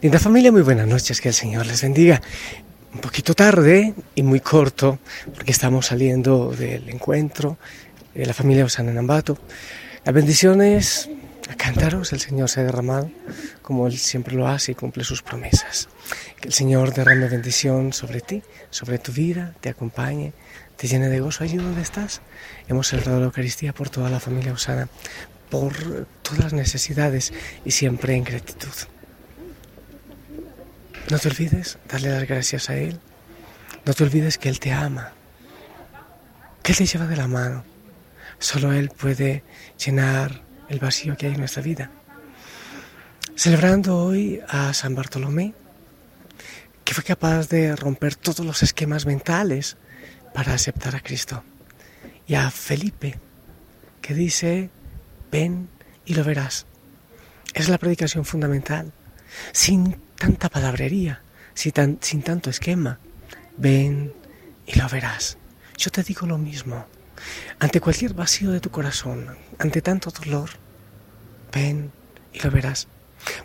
Linda familia, muy buenas noches, que el Señor les bendiga. Un poquito tarde y muy corto, porque estamos saliendo del encuentro de la familia Osana en Ambato. Las bendiciones a cántaros, el Señor se ha derramado, como Él siempre lo hace y cumple sus promesas. Que el Señor derrame bendición sobre ti, sobre tu vida, te acompañe, te llene de gozo allí donde estás. Hemos celebrado la Eucaristía por toda la familia Osana, por todas las necesidades y siempre en gratitud. No te olvides darle las gracias a Él. No te olvides que Él te ama, que Él te lleva de la mano. Solo Él puede llenar el vacío que hay en nuestra vida. Celebrando hoy a San Bartolomé, que fue capaz de romper todos los esquemas mentales para aceptar a Cristo. Y a Felipe, que dice, ven y lo verás. Es la predicación fundamental. Sin tanta palabrería, sin, sin tanto esquema. Ven y lo verás. Yo te digo lo mismo. Ante cualquier vacío de tu corazón, ante tanto dolor, ven y lo verás.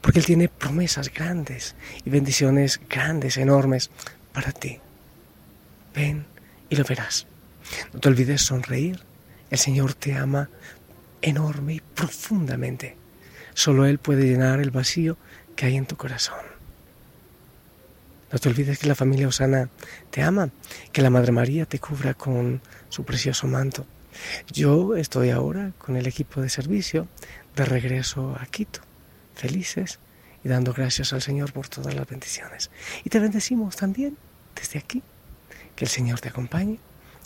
Porque Él tiene promesas grandes y bendiciones grandes, enormes para ti. Ven y lo verás. No te olvides sonreír. El Señor te ama enorme y profundamente. Solo Él puede llenar el vacío que hay en tu corazón. No te olvides que la familia Osana te ama, que la Madre María te cubra con su precioso manto. Yo estoy ahora con el equipo de servicio de regreso a Quito, felices y dando gracias al Señor por todas las bendiciones. Y te bendecimos también desde aquí. Que el Señor te acompañe.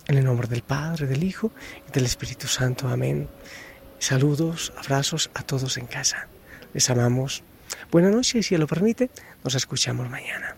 En el nombre del Padre, del Hijo y del Espíritu Santo. Amén. Saludos, abrazos a todos en casa. Les amamos. Buenas noches y si lo permite, nos escuchamos mañana.